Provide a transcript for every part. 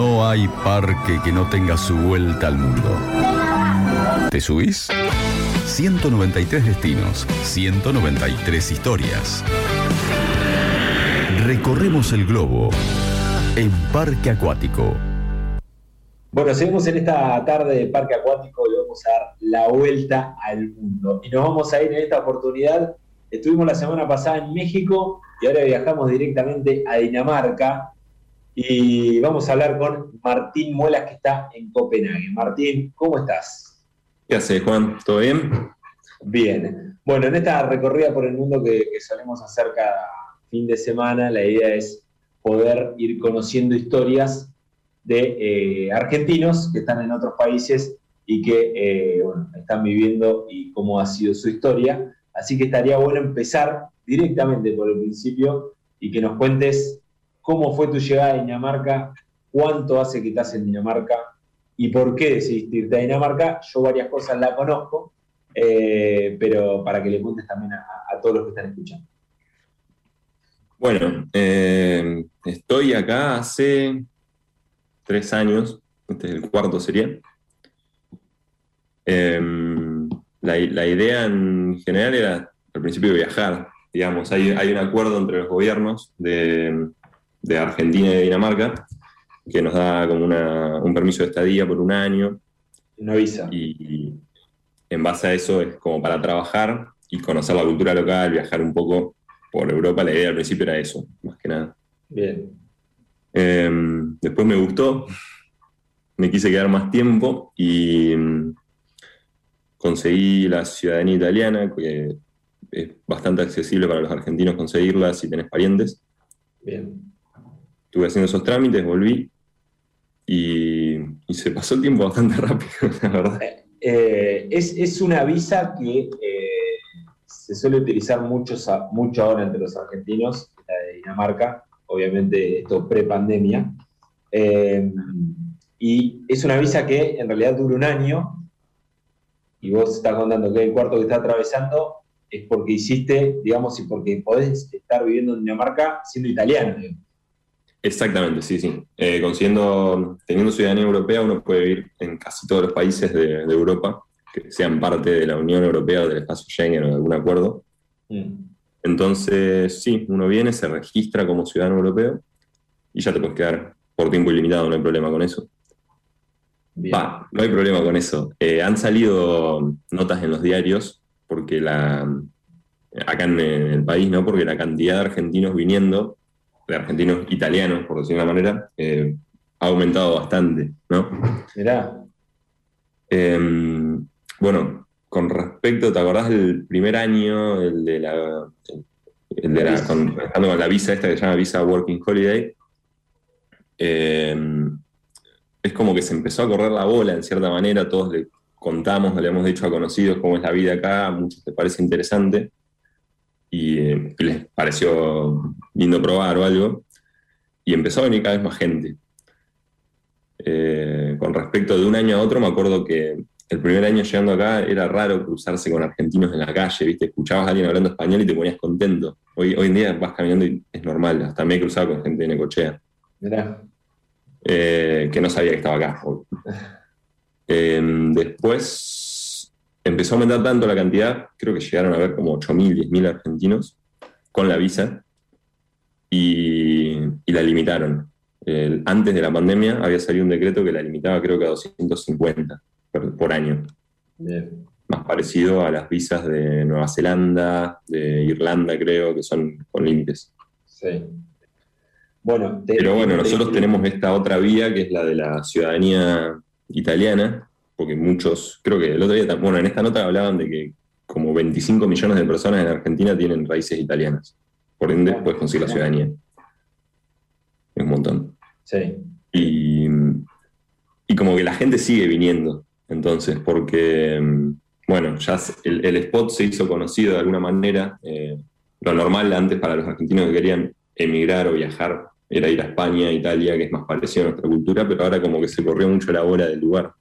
No hay parque que no tenga su vuelta al mundo. ¿Te subís? 193 destinos, 193 historias. Recorremos el globo en Parque Acuático. Bueno, seguimos en esta tarde de Parque Acuático y vamos a dar la vuelta al mundo. Y nos vamos a ir en esta oportunidad. Estuvimos la semana pasada en México y ahora viajamos directamente a Dinamarca y vamos a hablar con Martín Muelas que está en Copenhague. Martín, ¿cómo estás? ¿Qué haces, Juan? ¿Todo bien? Bien. Bueno, en esta recorrida por el mundo que, que solemos hacer cada fin de semana, la idea es poder ir conociendo historias de eh, argentinos que están en otros países y que eh, están viviendo y cómo ha sido su historia. Así que estaría bueno empezar directamente por el principio y que nos cuentes cómo fue tu llegada a Dinamarca, cuánto hace que estás en Dinamarca y por qué decidiste irte a Dinamarca. Yo varias cosas la conozco, eh, pero para que le cuentes también a, todos los que están escuchando. Bueno, estoy acá hace tres años, este es el cuarto sería. Em, la, idea en general era al principio viajar, digamos, hay un acuerdo entre los gobiernos de, de, Argentina y de Dinamarca que nos da como un permiso de estadía por un año. Una visa. Y, en base a eso es como para trabajar y conocer la cultura local, viajar un poco por Europa. La idea al principio era eso, más que nada. Bien. Em, después me gustó, me quise quedar más tiempo y mm, conseguí la ciudadanía italiana, que es bastante accesible para los argentinos conseguirla si tenés parientes. Bien. Estuve haciendo esos trámites, volví y, se pasó el tiempo bastante rápido, la verdad. Eh, es, una visa que eh, se suele utilizar mucho, mucho ahora entre los argentinos, la de Dinamarca, obviamente esto pre-pandemia. Eh, y es una visa que en realidad dura un año, y vos estás contando que el cuarto que está atravesando es porque hiciste, digamos, y porque podés estar viviendo en Dinamarca siendo italiano. Exactamente, sí, sí. Eh, consiguiendo, teniendo ciudadanía europea, uno puede vivir en casi todos los países de, Europa que sean parte de la Unión Europea o del espacio Schengen o de algún acuerdo. Mm. Entonces, sí, uno viene, se registra como ciudadano europeo y ya te puedes quedar por tiempo ilimitado, no hay problema con eso. Va, no hay problema con eso. Eh, han salido notas en los diarios, porque la, acá en el país, ¿no? Porque la cantidad de argentinos viniendo, de argentinos italianos, por decirlo de una manera, eh, ha aumentado bastante, ¿no? Mirá. Em, bueno, con respecto, ¿te acordás del primer año, el de la, el de la, con, la visa esta que se llama Visa Working Holiday? Eh, es como que se empezó a correr la bola en cierta manera, todos le contamos, le hemos dicho a conocidos cómo es la vida acá, a muchos les parece interesante y, eh, les pareció lindo probar o algo, y empezó a venir cada vez más gente. Eh, con respecto de un año a otro, me acuerdo que el primer año llegando acá era raro cruzarse con argentinos en la calle, ¿viste? Escuchabas a alguien hablando español y te ponías contento. Hoy, hoy en día vas caminando y es normal, hasta me he cruzado con gente de Necochea. Eh, que no sabía que estaba acá. Em, después empezó a aumentar tanto la cantidad, creo que llegaron a ver como 8.000, 10.000 argentinos con la visa y, la limitaron. antes de la pandemia había salido un decreto que la limitaba creo que a 250 por, año. Más parecido a las visas de Nueva Zelanda, de Irlanda, creo, que son con límites. Sí. Bueno, Pero bueno, nosotros tenemos esta otra vía que es la de la ciudadanía italiana, porque muchos, creo que el otro día, bueno, en esta nota hablaban de que como 25 millones de personas en Argentina tienen raíces italianas. Por ende, puedes conseguir la ciudadanía. Es un montón. Sí. Y, y como que la gente sigue viniendo. Entonces, porque, bueno, ya el, spot se hizo conocido de alguna manera. Eh, lo normal antes para los argentinos que querían emigrar o viajar era ir a España, Italia, que es más parecido a nuestra cultura, pero ahora como que se corrió mucho la bola del lugar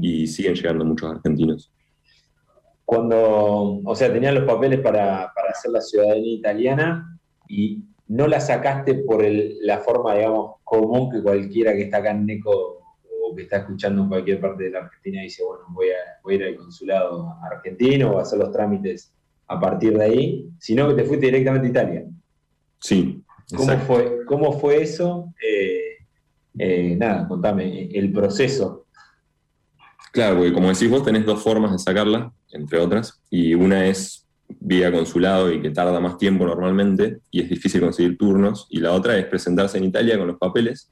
y siguen llegando muchos argentinos. Cuando, o sea, tenían los papeles para, para hacer la ciudadanía italiana y no la sacaste por la forma, digamos, común que cualquiera que está acá en NECO o que está escuchando en cualquier parte de la Argentina dice, bueno, voy a, ir al consulado argentino o a hacer los trámites a partir de ahí, sino que te fuiste directamente a Italia. Sí. ¿Cómo fue, ¿Cómo fue eso? Eh, eh, nada, contame el proceso. Claro, porque como decís vos, tenés dos formas de sacarla, entre otras, y una es vía consulado y que tarda más tiempo normalmente y es difícil conseguir turnos, y la otra es presentarse en Italia con los papeles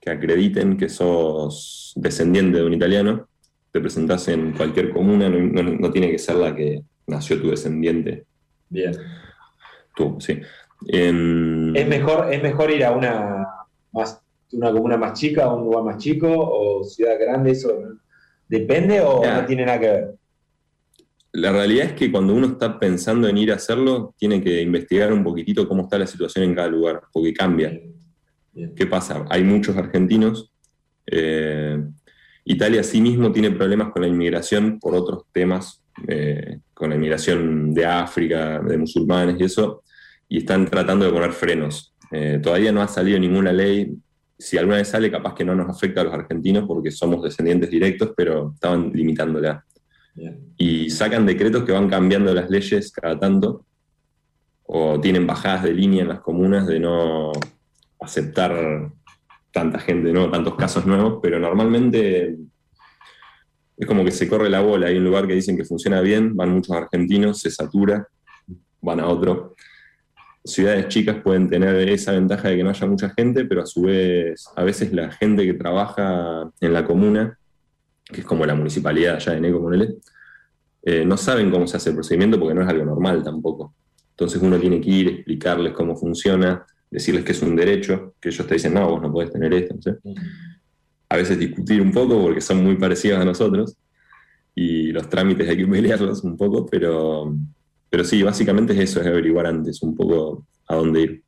que acrediten que sos descendiente de un italiano, te presentás en cualquier comuna, no, tiene que ser la que nació tu descendiente. Bien. Tú, sí. ¿Es, mejor, ¿Es mejor ir a una, más, una comuna más chica, a un lugar más chico, o ciudad grande? ¿Eso depende o no tiene nada que ver? La realidad es que cuando uno está pensando en ir a hacerlo, tiene que investigar un poquitito cómo está la situación en cada lugar, porque cambia. ¿Qué pasa? Hay muchos argentinos. Eh, Italia sí mismo tiene problemas con la inmigración por otros temas, eh, con la inmigración de África, de musulmanes y eso, y están tratando de poner frenos. Eh, todavía no ha salido ninguna ley. Si alguna vez sale, capaz que no nos afecta a los argentinos porque somos descendientes directos, pero estaban limitándola. Y sacan decretos que van cambiando las leyes cada tanto, o tienen bajadas de línea en las comunas de no aceptar tanta gente, ¿no? tantos casos nuevos, pero normalmente es como que se corre la bola. Hay un lugar que dicen que funciona bien, van muchos argentinos, se satura, van a otro. Ciudades chicas pueden tener esa ventaja de que no haya mucha gente, pero a su vez, a veces la gente que trabaja en la comuna que es como la municipalidad allá de Neco, con eh, no saben cómo se hace el procedimiento porque no es algo normal tampoco. Entonces uno tiene que ir, explicarles cómo funciona, decirles que es un derecho, que ellos te dicen, no, vos no podés tener esto. A veces discutir un poco porque son muy parecidos a nosotros y los trámites hay que pelearlos un poco, pero, pero sí, básicamente es eso, es averiguar antes un poco a dónde ir.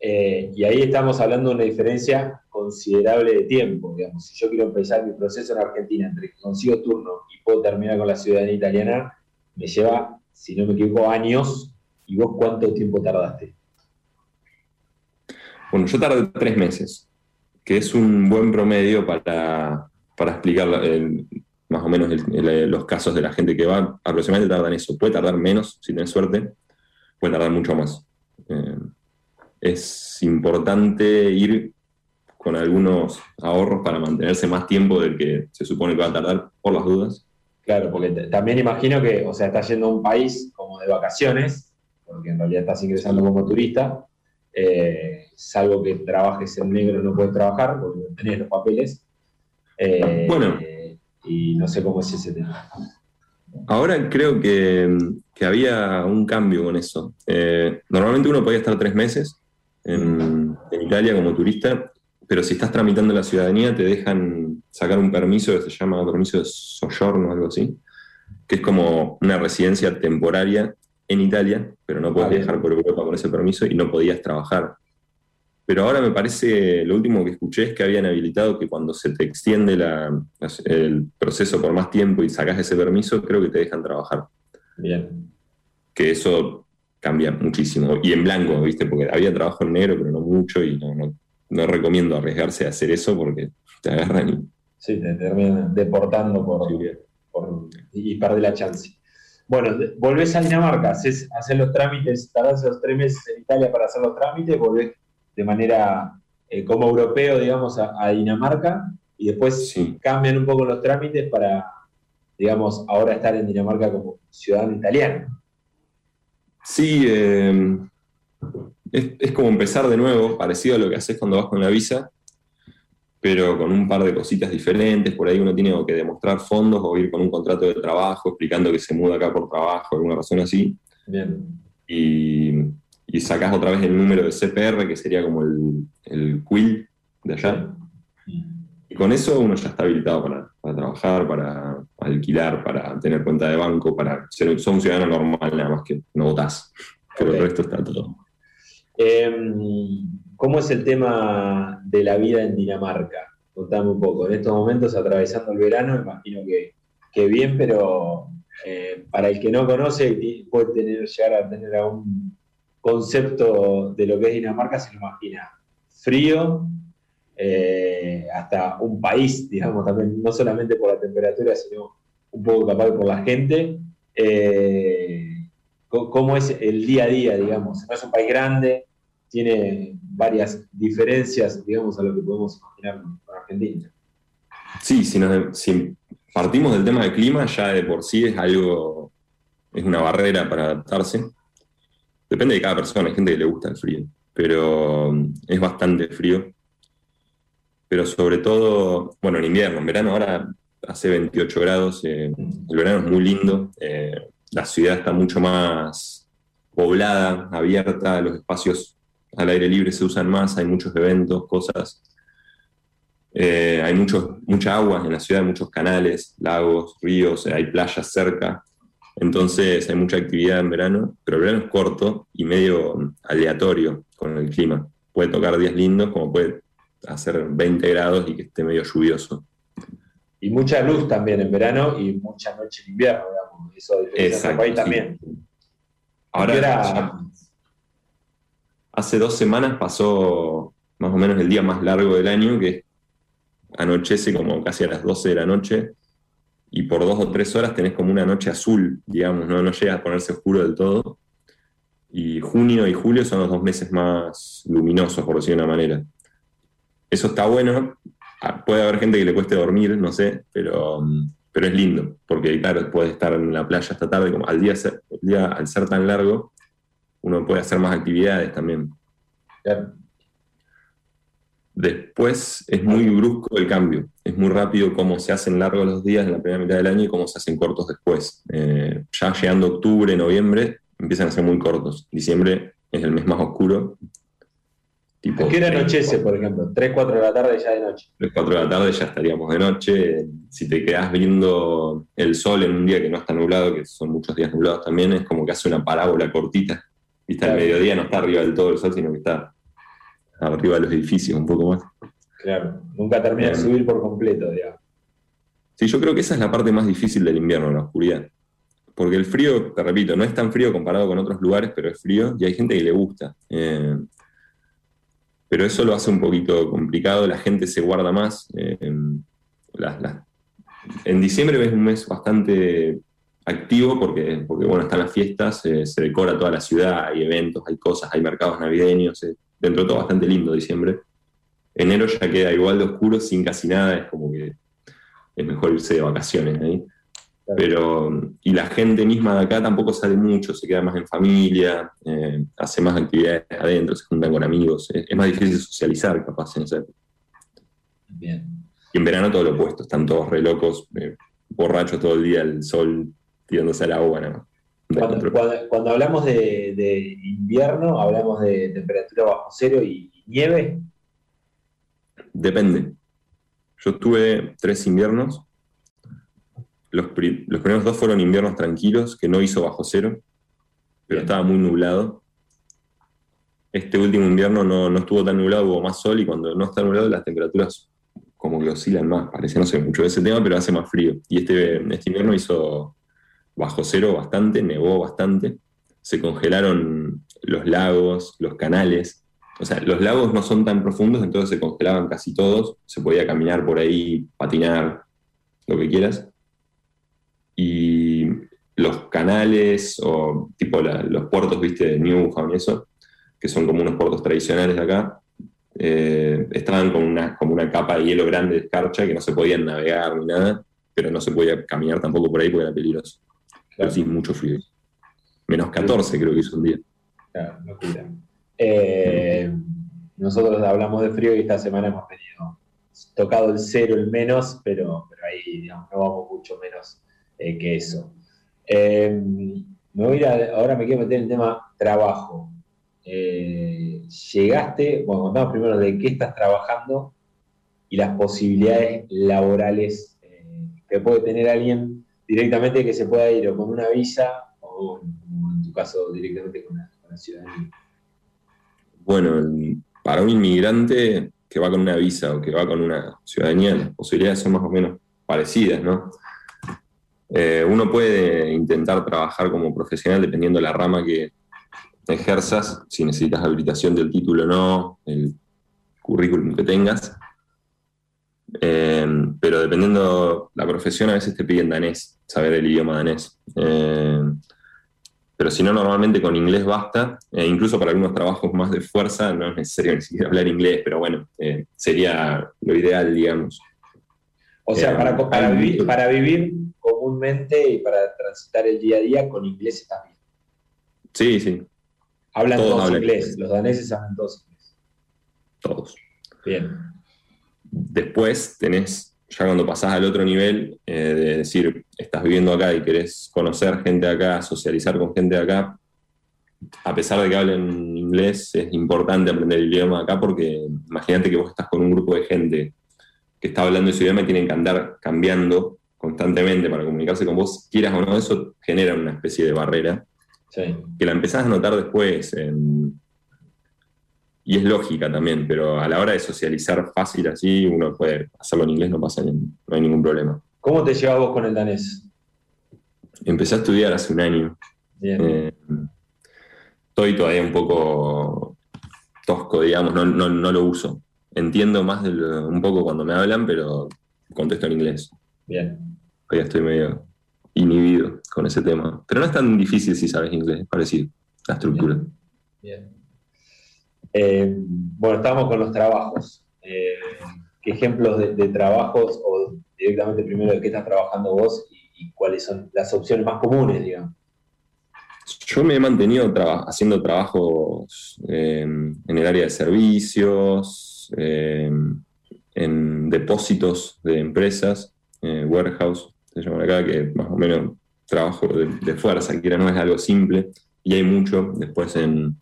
Eh, y ahí estamos hablando de una diferencia considerable de tiempo. Digamos. Si yo quiero empezar mi proceso en Argentina, entre que consigo turno y puedo terminar con la ciudadanía italiana, me lleva, si no me equivoco, años. ¿Y vos cuánto tiempo tardaste? Bueno, yo tardé tres meses, que es un buen promedio para, para explicar más o menos los casos de la gente que va. Aproximadamente tardan eso. Puede tardar menos, si tenés suerte, puede tardar mucho más. Eh, es importante ir con algunos ahorros para mantenerse más tiempo del que se supone que va a tardar por las dudas. Claro, porque también imagino que, o sea, estás yendo a un país como de vacaciones, porque en realidad estás ingresando como turista, eh, salvo que trabajes en negro no puedes trabajar porque no tenés los papeles. Eh, bueno. Y no sé cómo es ese tema. Ahora creo que, había un cambio con eso. Eh, normalmente uno podía estar tres meses en, en Italia como turista pero si estás tramitando la ciudadanía te dejan sacar un permiso que se llama permiso de soggiorno o algo así, que es como una residencia temporaria en Italia, pero no puedes viajar por Europa con ese permiso y no podías trabajar. Pero ahora me parece, lo último que escuché es que habían habilitado que cuando se te extiende el proceso por más tiempo y sacas ese permiso, creo que te dejan trabajar. Bien. Que eso cambia muchísimo. Y en blanco, ¿viste? Porque había trabajo en negro, pero no mucho y no, no no recomiendo arriesgarse a hacer eso porque te agarran y... Sí, te terminan deportando por, y perdés la chance. Bueno, volvés a Dinamarca, haces, los trámites, tardás los tres meses en Italia para hacer los trámites, volvés de manera eh, como europeo, digamos, a, Dinamarca y después cambian un poco los trámites para, digamos, ahora estar en Dinamarca como ciudadano italiano. Sí, eh, es, como empezar de nuevo, parecido a lo que haces cuando vas con la visa, pero con un par de cositas diferentes. Por ahí uno tiene que demostrar fondos o ir con un contrato de trabajo explicando que se muda acá por trabajo, alguna razón así. Bien. Y, y sacás otra vez el número de CPR, que sería como el, el quill de allá. Y con eso uno ya está habilitado para, trabajar, para alquilar, para tener cuenta de banco, para ser, un ciudadano normal, nada más que no votás. Pero el resto está todo. Em, ¿Cómo es el tema de la vida en Dinamarca? Contame un poco. En estos momentos, atravesando el verano, imagino que, bien, pero eh, para el que no conoce, puede tener, llegar a tener aún concepto de lo que es Dinamarca se lo imagina frío, eh, hasta un país, digamos, también, no solamente por la temperatura, sino un poco capaz por la gente. Eh, ¿Cómo es el día a día, digamos? No es un país grande, tiene varias diferencias, digamos, a lo que podemos imaginar con Argentina. Sí, si, si partimos del tema del clima, ya de por sí es algo, es una barrera para adaptarse. Depende de cada persona, hay gente que le gusta el frío, pero mm, es bastante frío. Pero sobre todo, bueno, en invierno, en verano ahora hace 28 grados, eh, el verano es muy lindo, eh, la ciudad está mucho más poblada, abierta, los espacios al aire libre se usan más, hay muchos eventos, cosas. Eh, hay mucho, mucha agua en la ciudad, muchos canales, lagos, ríos, hay playas cerca. Entonces hay mucha actividad en verano, pero el verano es corto y medio aleatorio con el clima. Puede tocar días lindos como puede hacer 20 grados y que esté medio lluvioso. Y mucha luz también en verano y mucha noche en invierno, digamos. Eso Exacto, país también. Ahora, hace dos semanas pasó más o menos el día más largo del año, que anochece como casi a las 12 de la noche y por dos o tres horas tenés como una noche azul, digamos, no, no llega a ponerse oscuro del todo. Y junio y julio son los dos meses más luminosos, por decir de una manera. Eso está bueno. Ah, puede haber gente que le cueste dormir, no sé, pero, pero es lindo, porque claro, puede estar en la playa esta tarde, como al día, el día al ser tan largo, uno puede hacer más actividades también. Después es muy brusco el cambio, es muy rápido cómo se hacen largos los días en la primera mitad del año y cómo se hacen cortos después. Eh, ya llegando octubre, noviembre, empiezan a ser muy cortos. Diciembre es el mes más oscuro. Tipo, ¿A qué hora anochece, por ejemplo? ¿3, 4 de la tarde ya de noche? 3, 4 de la tarde ya estaríamos de noche. Si te quedas viendo el sol en un día que no está nublado, que son muchos días nublados también, es como que hace una parábola cortita. Viste, al mediodía no está arriba del todo el sol, sino que está arriba de los edificios un poco más. Claro, nunca termina de subir por completo, digamos. Sí, yo creo que esa es la parte más difícil del invierno, la oscuridad. Porque el frío, te repito, no es tan frío comparado con otros lugares, pero es frío y hay gente que le gusta. Eh, pero eso lo hace un poquito complicado, la gente se guarda más. Eh, en diciembre es un mes bastante activo porque, porque bueno, están las fiestas, eh, se decora toda la ciudad, hay eventos, hay cosas, hay mercados navideños, dentro de todo bastante lindo diciembre. Enero ya queda igual de oscuro, sin casi nada, es como que es mejor irse de vacaciones ahí. Pero, y la gente misma de acá tampoco sale mucho, se queda más en familia, eh, hace más actividades adentro, se juntan con amigos, es, más difícil socializar capaz en Bien. Y en verano todo lo opuesto, están todos re locos, eh, borrachos todo el día, el sol tirándose al agua, ¿no? Cuando, hablamos de, invierno, hablamos de temperatura bajo cero y, nieve. Depende. Yo tuve tres inviernos. Los, primeros dos fueron inviernos tranquilos, que no hizo bajo cero, pero estaba muy nublado. Este último invierno no, estuvo tan nublado, hubo más sol y cuando no está nublado las temperaturas como que oscilan más. Parece, no sé mucho de ese tema, pero hace más frío. Y este, este invierno hizo bajo cero bastante, nevó bastante, se congelaron los lagos, los canales. O sea, los lagos no son tan profundos, entonces se congelaban casi todos, se podía caminar por ahí, patinar, lo que quieras. Y los canales o tipo los puertos, viste, de Newfound y eso, que son como unos puertos tradicionales de acá, eh, estaban con una, como una capa de hielo grande de escarcha que no se podían navegar ni nada, pero no se podía caminar tampoco por ahí porque era peligroso. Pero sí, mucho frío. Menos 14 creo que hizo un día. Claro, locura. Eh, nosotros hablamos de frío y esta semana hemos tenido tocado el cero, el menos, pero, pero ahí digamos, no vamos mucho menos eh, que eso. Eh, me voy ahora me quiero meter en el tema trabajo. llegaste, bueno, contamos primero de qué estás trabajando y las posibilidades laborales que puede tener alguien directamente que se pueda ir o con una visa o, en tu caso, directamente con la, ciudadanía? Bueno, para un inmigrante que va con una visa o que va con una ciudadanía, las posibilidades son más o menos parecidas, ¿no? Eh, uno puede intentar trabajar como profesional dependiendo de la rama que, ejerzas, si necesitas habilitación del título o no, el currículum que tengas. Eh, pero dependiendo la profesión, a veces te piden danés, saber el idioma danés. Eh, pero si no, normalmente con inglés basta. E incluso para algunos trabajos más de fuerza no es necesario ni siquiera hablar inglés, pero bueno, eh, sería lo ideal, digamos. O sea, para, para, vivir, para vivir comúnmente y para transitar el día a día con inglés está bien. Sí, sí. Hablan todos, inglés, los daneses hablan todos inglés. Todos. Bien. Después tenés, ya cuando pasás al otro nivel, eh, de decir, estás viviendo acá y querés conocer gente acá, socializar con gente acá, a pesar de que hablen inglés, es importante aprender el idioma acá porque imagínate que vos estás con un grupo de gente que está hablando ese idioma y tienen que andar cambiando constantemente para comunicarse con vos, quieras o no, eso genera una especie de barrera que la empezás a notar después. Y es lógica también, pero a la hora de socializar fácil así, uno puede hacerlo en inglés, no pasa, no hay ningún problema. ¿Cómo te llevas vos con el danés? Empecé a estudiar hace un año. Eh, estoy todavía un poco tosco, digamos, no, lo uso. Entiendo más un poco cuando me hablan, pero contesto en inglés. Bien. Todavía estoy medio inhibido con ese tema. Pero no es tan difícil si sabes inglés, es parecido, la estructura. Bien. Eh, bueno, estamos con los trabajos. Eh, ¿Qué ejemplos de, trabajos o directamente primero de qué estás trabajando vos y, cuáles son las opciones más comunes, digamos? Yo me he mantenido haciendo trabajos eh, en el área de servicios, en depósitos de empresas, warehouse, se llama acá, que más o menos trabajo de, fuerza, que no es algo simple, y hay mucho. Después en,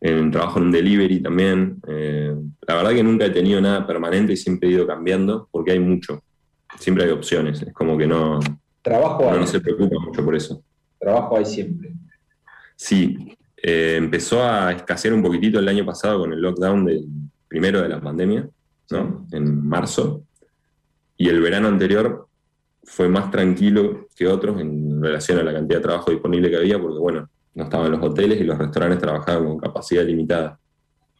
en trabajo en delivery también. Eh, la verdad que nunca he tenido nada permanente y siempre he ido cambiando, porque hay mucho. Siempre hay opciones, es como que no, trabajo no, se preocupa mucho por eso. Trabajo hay siempre. Sí, eh, empezó a escasear un poquitito el año pasado con el lockdown del primero de la pandemia, ¿no? En marzo. Y el verano anterior fue más tranquilo que otros en relación a la cantidad de trabajo disponible que había, porque bueno, no estaban los hoteles y los restaurantes trabajaban con capacidad limitada.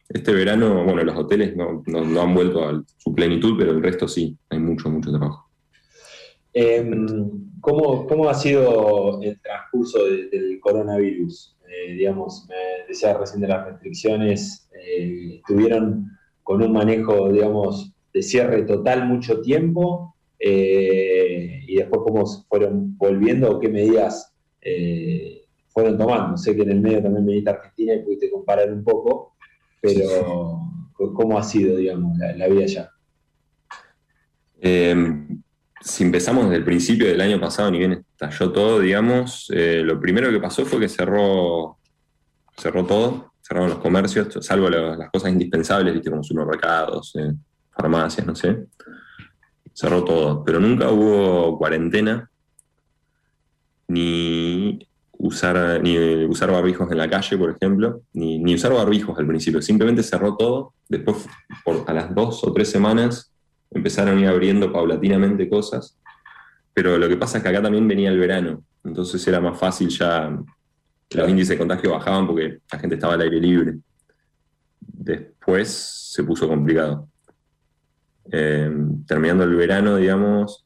Este verano, bueno, los hoteles no, han vuelto a su plenitud, pero el resto sí, hay mucho, mucho trabajo. Em, ¿cómo, ha sido el transcurso del coronavirus? Eh, digamos, me decía recién de las restricciones, eh, ¿estuvieron con un manejo, digamos, de cierre total mucho tiempo? Eh, y después cómo fueron volviendo qué medidas eh, fueron tomando. Sé que en el medio también viniste a Argentina y pudiste comparar un poco, pero ¿cómo ha sido, digamos, la, vida allá? Eh, si empezamos desde el principio del año pasado, ni bien estalló todo, digamos, lo primero que pasó fue que cerró, cerró todo, cerraron los comercios, salvo las cosas indispensables, ¿viste? como supermercados, farmacias, no sé cerró todo, pero nunca hubo cuarentena, ni usar, ni usar barbijos en la calle, por ejemplo, ni, usar barbijos al principio, simplemente cerró todo, después por, a las dos o tres semanas empezaron a ir abriendo paulatinamente cosas, pero lo que pasa es que acá también venía el verano, entonces era más fácil ya, los índices de contagio bajaban porque la gente estaba al aire libre. Después se puso complicado. Eh, terminando el verano, digamos,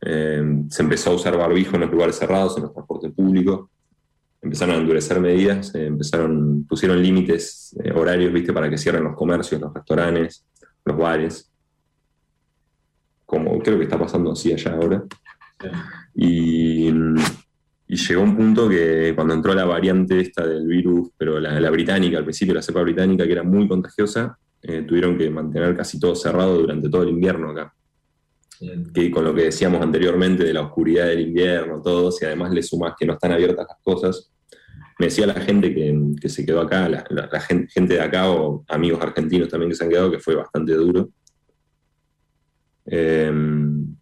eh, se empezó a usar barbijo en los lugares cerrados, en los transportes públicos. Empezaron a endurecer medidas, eh, empezaron, pusieron límites horarios, viste, para que cierren los comercios, los restaurantes, los bares. Como creo que está pasando así allá ahora. Y, llegó un punto que cuando entró la variante esta del virus, pero la, la británica, al principio la cepa británica, que era muy contagiosa, eh, tuvieron que mantener casi todo cerrado durante todo el invierno acá. Que con lo que decíamos anteriormente de la oscuridad del invierno, todo, si además le sumas que no están abiertas las cosas, me decía la gente que, se quedó acá, la, gente, de acá o amigos argentinos también que se han quedado, que fue bastante duro. Em,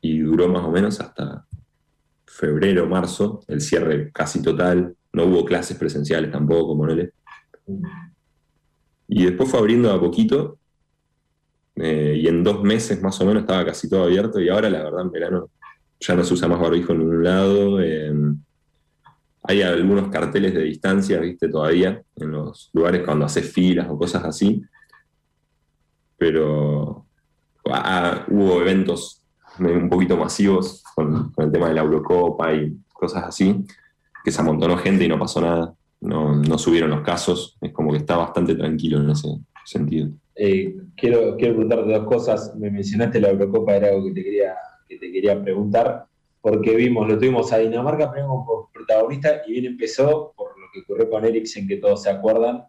y duró más o menos hasta febrero, marzo, el cierre casi total. No hubo clases presenciales tampoco, Monele. Y después fue abriendo a poquito, eh, y en dos meses más o menos estaba casi todo abierto, y ahora la verdad en verano ya no se usa más barbijo en ningún lado. Hay algunos carteles de distancia, viste, todavía, en los lugares cuando haces filas o cosas así. Pero ah, hubo eventos un poquito masivos con, el tema de la Eurocopa y cosas así, que se amontonó gente y no pasó nada. No, subieron los casos. Es como que está bastante tranquilo en ese sentido. Eh, quiero, quiero preguntarte dos cosas. Me mencionaste la Eurocopa, era algo que te quería, que te quería preguntar porque vimos, lo tuvimos a Dinamarca primero como protagonista y bien empezó por lo que ocurrió con Eriksen, que todos se acuerdan,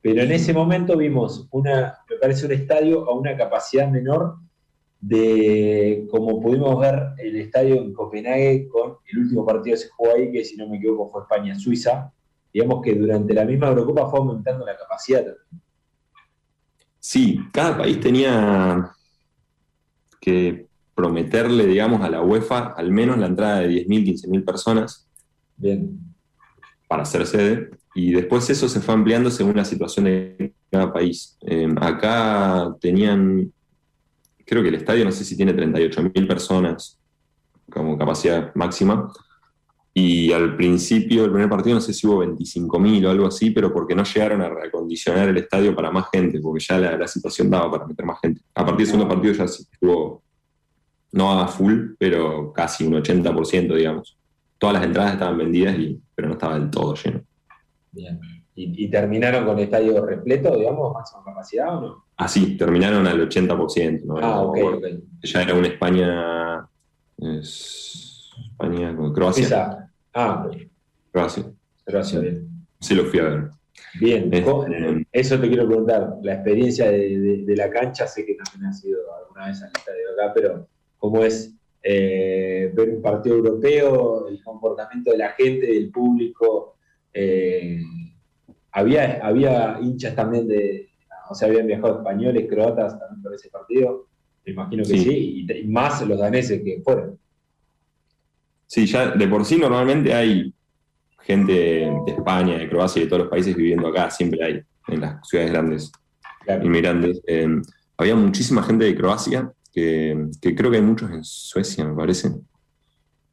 pero en ese momento vimos una, me parece un estadio a una capacidad menor de como pudimos ver el estadio en Copenhague con el último partido que se jugó ahí, que si no me equivoco fue España-Suiza. Digamos que durante la misma Eurocopa fue aumentando la capacidad Sí, cada país tenía que prometerle, digamos, a la UEFA al menos la entrada de 10.000, 15.000 personas Bien. para hacer sede. Y después eso se fue ampliando según la situación de cada país. Em, acá tenían, creo que el estadio, no sé si tiene 38.000 personas como capacidad máxima. Y al principio del primer partido no sé si hubo 25.000 o algo así, pero porque no llegaron a reacondicionar el estadio para más gente, porque ya la, la situación daba para meter más gente. A partir del segundo partido ya estuvo no a full, pero casi un 80%, digamos. Todas las entradas estaban vendidas, y, pero no estaba del todo lleno. Bien. ¿Y, terminaron con el estadio repleto, digamos, máxima capacidad o no? Ah, sí, terminaron al 80%. ¿no? Ah, ok, ok. Ya era una España. España, Croacia. Ah, Croacia. Croacia, bien. Sí, lo fui a ver. Bien, este, eso te quiero preguntar. La experiencia de, de, la cancha, sé que también ha sido alguna vez al estadio acá, pero cómo es eh, ver un partido europeo, el comportamiento de la gente, del público. Eh, había, había hinchas también de, o sea, habían viajado españoles, croatas también por ese partido. Me imagino que sí, y, más los daneses que fueron. Sí, ya de por sí normalmente hay gente de España, de Croacia y de todos los países viviendo acá, siempre hay en las ciudades grandes, inmigrantes. Eh, había muchísima gente de Croacia que, creo que hay muchos en Suecia, me parece.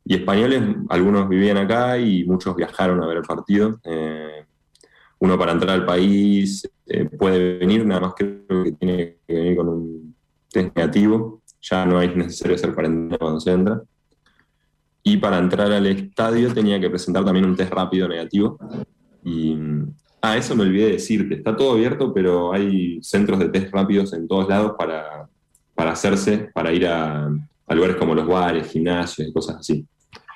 Y españoles, algunos vivían acá y muchos viajaron a ver el partido. Eh, uno para entrar al país eh, puede venir, nada más creo que tiene que venir con un test negativo. Ya no es necesario hacer cuarentena cuando se entra. Y para entrar al estadio tenía que presentar también un test rápido negativo. Y, ah, eso me olvidé de decirte. Está todo abierto, pero hay centros de test rápidos en todos lados para para hacerse, para ir a, lugares como los bares, gimnasios y cosas así.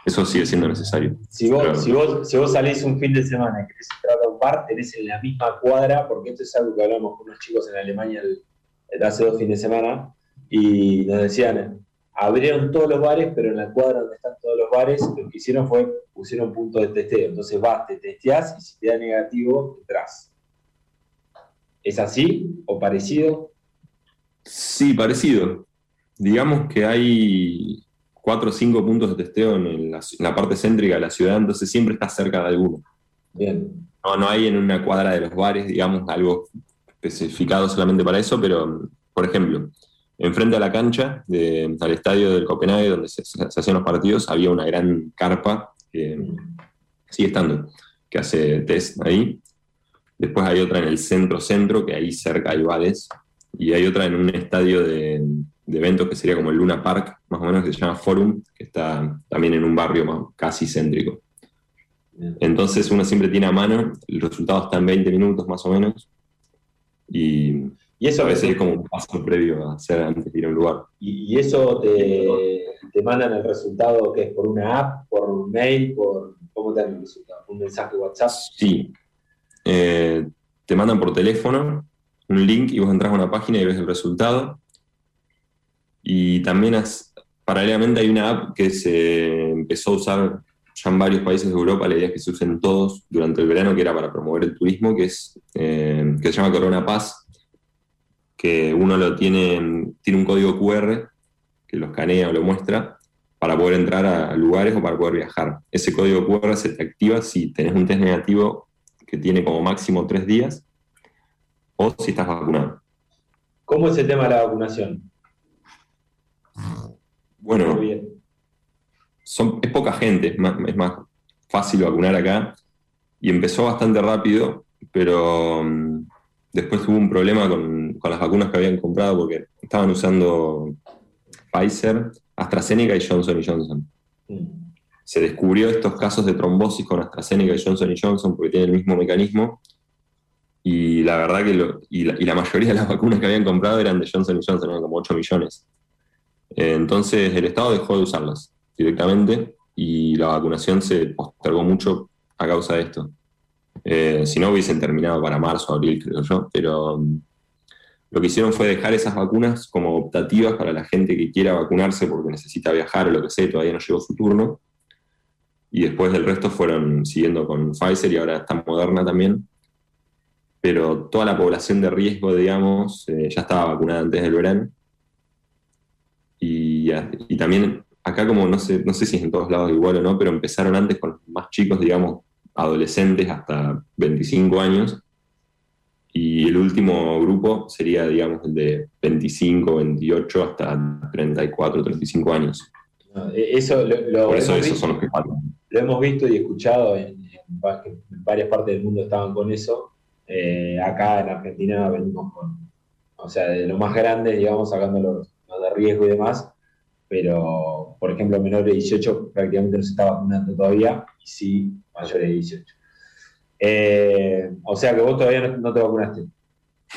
Eso sigue siendo necesario. Si vos, si vos, si vos salís un fin de semana y querés entrar a un bar, tenés en la misma cuadra, porque esto es algo que hablamos con unos chicos en Alemania el, hace dos fines de semana, y nos decían, abrieron todos los bares, pero en la cuadra donde están todos los bares, lo que hicieron fue, pusieron punto de testeo. Entonces vas, te testeás y si te da negativo, entras. ¿Es así o parecido? Sí, parecido. Digamos que hay cuatro o cinco puntos de testeo en la, parte céntrica de la ciudad, entonces siempre está cerca de alguno. Bien. No, no hay en una cuadra de los bares, digamos, algo especificado solamente para eso, pero, por ejemplo, enfrente a la cancha, de, al estadio del Copenhague, donde se, hacían los partidos, había una gran carpa que sigue estando, que hace test ahí. Después hay otra en el centro-centro, que ahí cerca hay bares, y hay otra en un estadio de, eventos que sería como el Luna Park, más o menos, que se llama Forum, que está también en un barrio casi céntrico. Entonces uno siempre tiene a mano, el resultado está en 20 minutos más o menos, y, eso a veces es como un paso previo a hacer antes de ir a un lugar. ¿Y, eso te, te, mandan el resultado que es por una app, por un mail, por cómo te dan el resultado? ¿Un mensaje WhatsApp? Sí. Eh, te mandan por teléfono un link y vos entras a una página y ves el resultado. Y también paralelamente hay una app que se empezó a usar ya en varios países de Europa, la idea es que se usen todos durante el verano, que era para promover el turismo, que, es, eh, que se llama Corona Paz, que uno lo tiene, tiene un código QR que lo escanea o lo muestra para poder entrar a lugares o para poder viajar. Ese código QR se te activa si tenés un test negativo que tiene como máximo tres días o si estás vacunado. ¿Cómo es el tema de la vacunación? Bueno, son, es poca gente, es más, fácil vacunar acá y empezó bastante rápido, pero mm, después tuvo un problema con, con, las vacunas que habían comprado porque estaban usando Pfizer, AstraZeneca y Johnson Johnson. Mm. Se descubrió estos casos de trombosis con AstraZeneca y Johnson Johnson porque tienen el mismo mecanismo y la verdad que y, la, mayoría de las vacunas que habían comprado eran de Johnson Johnson, eran como 8 millones. Eh, entonces el Estado dejó de usarlas directamente y la vacunación se postergó mucho a causa de esto. Eh, si no, hubiesen terminado para marzo, abril, creo yo, pero um, lo que hicieron fue dejar esas vacunas como optativas para la gente que quiera vacunarse porque necesita viajar o lo que sea, todavía no llegó su turno. Y después del resto fueron siguiendo con Pfizer y ahora está Moderna también pero toda la población de riesgo, digamos, eh, ya estaba vacunada antes del verano. Y, también acá como no sé, no sé si es en todos lados igual o no, pero empezaron antes con los más chicos, digamos, adolescentes hasta 25 años. Y el último grupo sería, digamos, el de 25, 28 hasta 34, 35 años. E, eso lo, Por eso esos son los que faltan. Lo hemos visto y escuchado, en, en varias partes del mundo estaban con eso, eh, acá en Argentina venimos con, o sea, de lo más grande, digamos, sacando los, de riesgo y demás, pero, por ejemplo, menores de 18 prácticamente no se está vacunando todavía, y sí mayores de 18. Eh, o sea que vos todavía no, te vacunaste.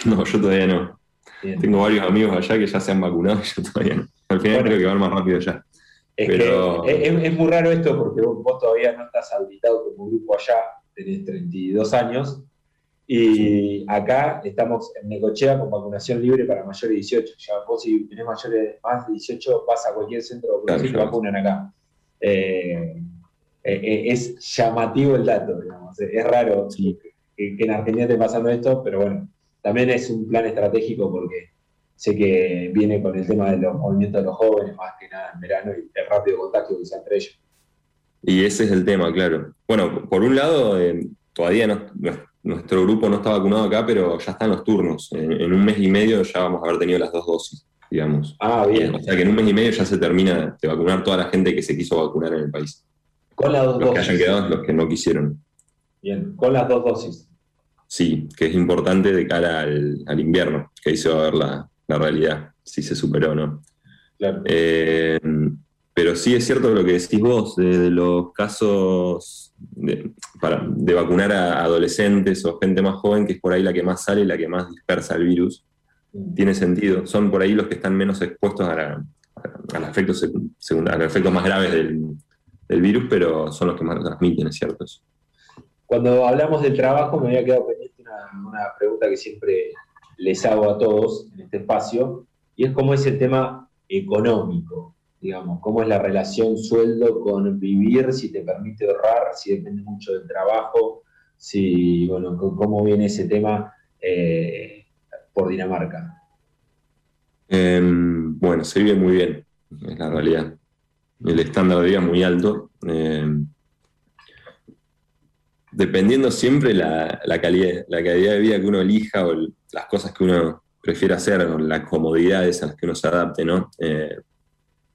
No, yo todavía no. Tengo varios amigos allá que ya se han vacunado y yo todavía no. Al final creo que van más rápido ya. Es, Pero... es, muy raro esto porque vos, vos, todavía no estás habilitado como grupo allá, tenés 32 años, y acá estamos en Necochea con vacunación libre para mayores de 18. Ya vos si tenés mayores más de 18 vas a cualquier centro de vacunación y vacunan acá. Eh, eh, eh, es llamativo el dato, digamos. Es raro que, en Argentina esté pasando esto, pero bueno, también es un plan estratégico porque sé que viene con el tema de los movimientos de los jóvenes, más que nada en verano, y el rápido contacto que usa entre ellos. Y ese es el tema, claro. Bueno, por un lado, todavía no, nuestro grupo no está vacunado acá, pero ya están los turnos. En, un mes y medio ya vamos a haber tenido las dos dosis, digamos. Ah, bien. O sea que en un mes y medio ya se termina de vacunar toda la gente que se quiso vacunar en el país. Con las dos los que hayan quedado, los que no quisieron. Bien, con las dos dosis. Sí, que es importante de cara al, invierno, que ahí se va a ver la, realidad, si se superó o no. Claro. Eh, pero sí es cierto lo que decís vos, de los casos de, para, de vacunar a adolescentes o gente más joven, que es por ahí la que más sale y la que más dispersa el virus. Tiene sentido. Son por ahí los que están menos expuestos a, los efectos, efectos más graves del, virus, pero son los que más lo transmiten, es cierto. Cuando hablamos del trabajo, me había quedado pendiente una, una pregunta que siempre les hago a todos en este espacio, y es cómo es el tema económico digamos, cómo es la relación sueldo con vivir, si te permite ahorrar, si depende mucho del trabajo, si, bueno, cómo viene ese tema eh, por Dinamarca. Em, bueno, se vive muy bien, es la realidad. El estándar de vida es muy alto. Em, dependiendo siempre la, la, calidad, la calidad de vida que uno elija o las cosas que uno prefiere hacer, las comodidades a las que uno se adapte, ¿no? Eh,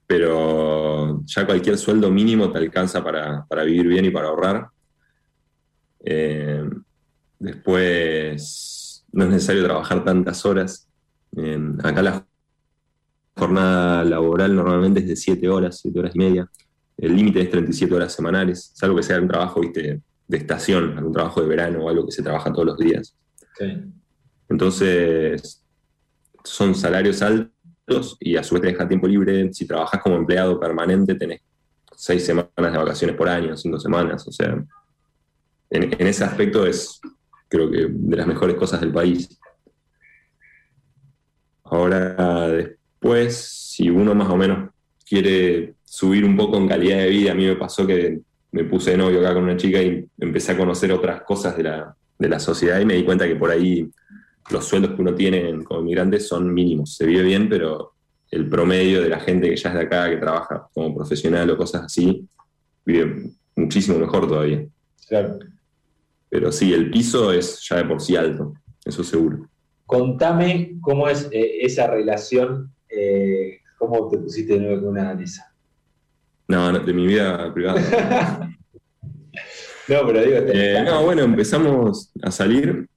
pero ya cualquier sueldo mínimo te alcanza para, vivir bien y para ahorrar. Eh, después, no es necesario trabajar tantas horas. acá la jornada laboral normalmente es de 7 horas, 7 horas y media. El límite es 37 horas semanales, salvo que sea un trabajo ¿viste? de estación, algún trabajo de verano o algo que se trabaja todos los días. Entonces, son salarios altos y a su vez te deja tiempo libre. Si trabajas como empleado permanente, tenés seis semanas de vacaciones por año, cinco semanas. O sea, en, ese aspecto es, creo que, de las mejores cosas del país. Ahora, después, si uno más o menos quiere subir un poco en calidad de vida, a mí me pasó que me puse de novio acá con una chica y empecé a conocer otras cosas de la, de la sociedad y me di cuenta que por ahí los sueldos que uno tiene como inmigrante son mínimos. Se vive bien, pero el promedio de la gente que ya es de acá, que trabaja como profesional o cosas así, vive muchísimo mejor todavía. Claro. Pero sí, el piso es ya de por sí alto, eso seguro. Contame cómo es eh, esa relación, eh, cómo te pusiste de nuevo con una danesa. No, no, de mi vida privada. No, pero digo, eh, no, bueno, empezamos a salir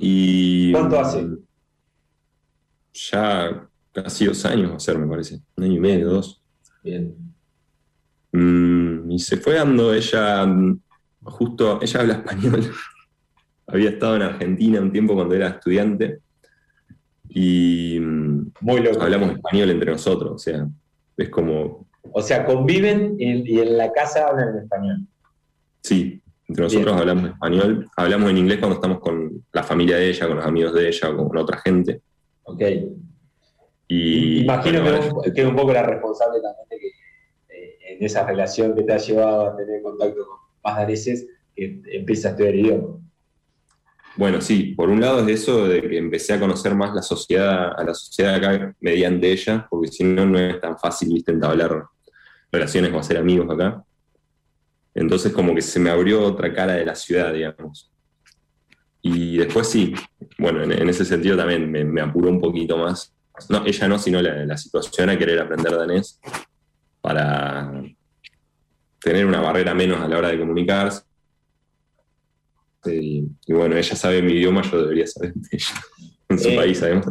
y. ¿Cuánto hace? Ya casi dos años va a ser, me parece. Un año y medio, dos. Bien. Mm, y se fue dando ella, justo, ella habla español. Había estado en Argentina un tiempo cuando era estudiante. Y mm, Muy hablamos español entre nosotros. O sea, es como. O sea, conviven y, en la casa hablan en español. Sí, entre nosotros hablamos español. Hablamos en inglés cuando estamos con la familia de ella, con los amigos de ella o con otra gente. Ok. Y, Imagino que, es un poco la responsable también de que eh, en esa relación que te ha llevado a tener contacto con más daneses, que empieza a estudiar idioma. Bueno, sí, por un lado es eso de que empecé a conocer más la sociedad, a la sociedad acá mediante ella, porque si no, no es tan fácil, viste, entablar relaciones o hacer amigos acá. Entonces como que se me abrió otra cara de la ciudad, digamos. Y después sí, bueno, en, ese sentido también me, apuró un poquito más. No, ella no, sino la, situación a querer aprender danés para tener una barrera menos a la hora de comunicarse. Y, bueno, ella sabe mi idioma, yo debería saber ella. En su eh, país, además.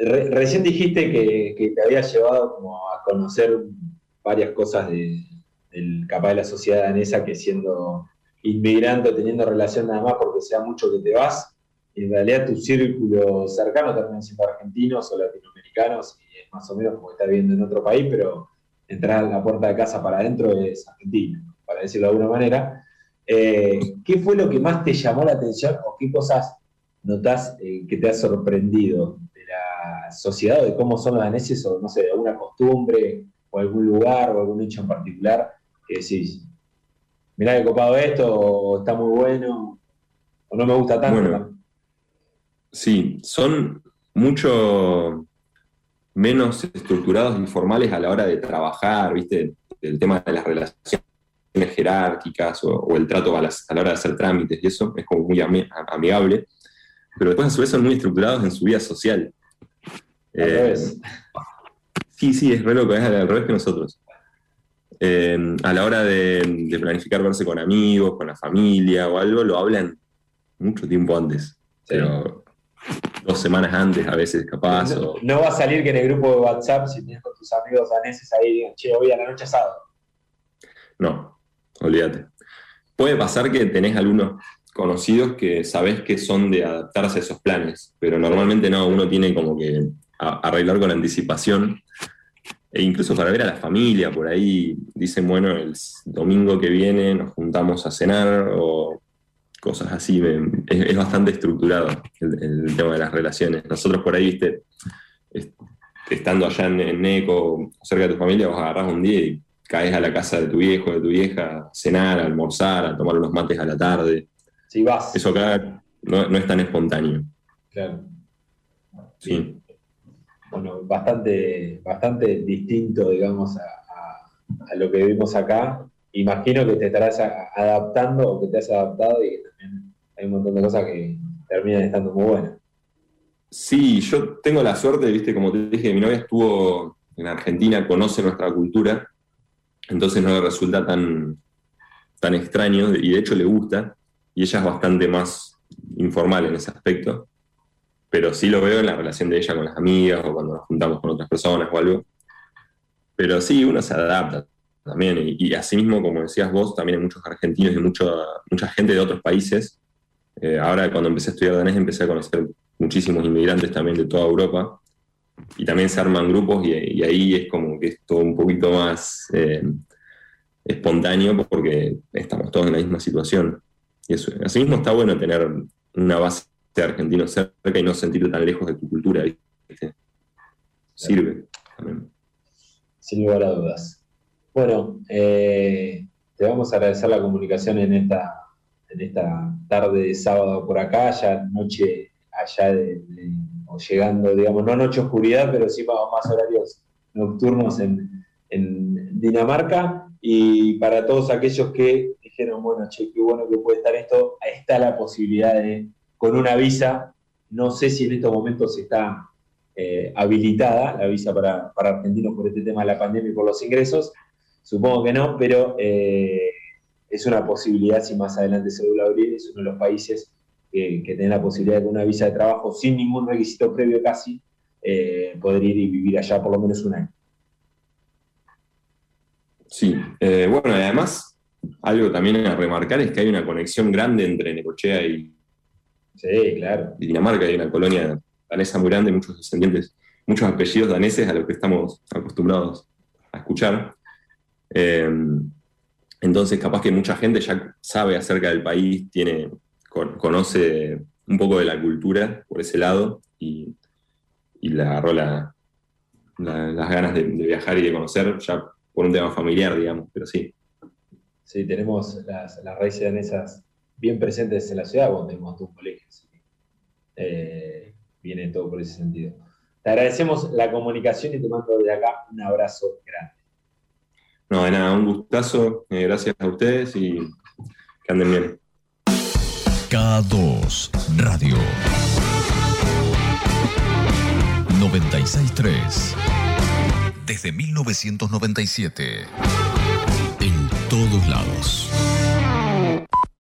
recién dijiste que, que, te había llevado como a conocer varias cosas de, del, capaz de la sociedad danesa que siendo inmigrante, teniendo relación nada más porque sea mucho que te vas, en realidad tu círculo cercano termina siendo argentinos o latinoamericanos, y es más o menos como estás viviendo en otro país, pero entrar a la puerta de casa para adentro es argentino, para decirlo de alguna manera. Eh, ¿Qué fue lo que más te llamó la atención o qué cosas notas eh, que te ha sorprendido de la sociedad o de cómo son los daneses o no sé, de alguna costumbre o algún lugar o algún hecho en particular que decís, mirá que copado esto, o está muy bueno, o no me gusta tanto. Bueno, sí, son mucho menos estructurados y formales a la hora de trabajar, ¿viste? El tema de las relaciones jerárquicas o, el trato a, la hora de hacer trámites y eso es como muy amigable, pero después a su vez son muy estructurados en su vida social. Eh, sí, sí, es re loco, es al revés que nosotros. Em, a la hora de, planificar verse con amigos, con la familia o algo, lo hablan mucho tiempo antes. Pero dos semanas antes a veces capaz. No, va a salir que en el grupo de WhatsApp, si tienes con tus amigos daneses ahí, digan, che, hoy a la noche asado. No, olvídate. Puede pasar que tenés algunos conocidos que sabés que son de adaptarse a esos planes, pero normalmente no, uno tiene como que arreglar con anticipación e incluso para ver a la familia, por ahí dicen, bueno, el domingo que viene nos juntamos a cenar o cosas así. Es, bastante estructurado el, tema de las relaciones. Nosotros por ahí, viste, estando allá en, Neco, cerca de tu familia, vos agarrás un día y caes a la casa de tu viejo, de tu vieja, a cenar, a almorzar, a tomar unos mates a la tarde. Sí, vas. Eso acá no, es tan espontáneo. Claro. sí bueno, bastante, bastante distinto, digamos, a, lo que vimos acá. Imagino que te estarás adaptando o que te has adaptado y que también hay un montón de cosas que terminan estando muy buenas. Sí, yo tengo la suerte, viste, como te dije, mi novia estuvo en Argentina, conoce nuestra cultura, entonces no le resulta tan, tan extraño y de hecho le gusta, y ella es bastante más informal en ese aspecto pero sí lo veo en la relación de ella con las amigas o cuando nos juntamos con otras personas o algo. Pero sí, uno se adapta también. Y, así mismo, como decías vos, también hay muchos argentinos y mucho, mucha gente de otros países. Eh, ahora, cuando empecé a estudiar danés, empecé a conocer muchísimos inmigrantes también de toda Europa. Y también se arman grupos y, ahí es como que es todo un poquito más eh, espontáneo porque estamos todos en la misma situación. Y así mismo está bueno tener una base argentino cerca y no sentirte tan lejos de tu cultura, Sirve también. Sin lugar a dudas. Bueno, eh, te vamos a agradecer la comunicación en esta, en esta tarde de sábado por acá, ya noche allá de, o llegando, digamos, no noche oscuridad, pero sí más horarios nocturnos en, Dinamarca. Y para todos aquellos que dijeron, bueno, che, qué bueno que puede estar esto, está la posibilidad de con una visa, no sé si en estos momentos está eh, habilitada la visa para, argentinos por este tema de la pandemia y por los ingresos, supongo que no, pero eh, es una posibilidad si más adelante se vuelve a abrir, es uno de los países que, tiene la posibilidad de una visa de trabajo sin ningún requisito previo casi, eh, poder ir y vivir allá por lo menos un año. Sí, eh, bueno, además, algo también a remarcar es que hay una conexión grande entre Necochea y, sí, claro. Dinamarca, hay una colonia danesa muy grande, muchos descendientes, muchos apellidos daneses a los que estamos acostumbrados a escuchar. Eh, entonces, capaz que mucha gente ya sabe acerca del país, tiene, conoce un poco de la cultura por ese lado y, le agarró las ganas de, viajar y de conocer ya por un tema familiar, digamos, pero sí. Sí, tenemos las, raíces danesas bien presentes en la ciudad, donde tenemos dos colegios. Eh, viene todo por ese sentido. Te agradecemos la comunicación y te mando de acá un abrazo grande. No, de nada, un gustazo. Eh, gracias a ustedes y que anden bien. K2 Radio 963 Desde 1997 En todos lados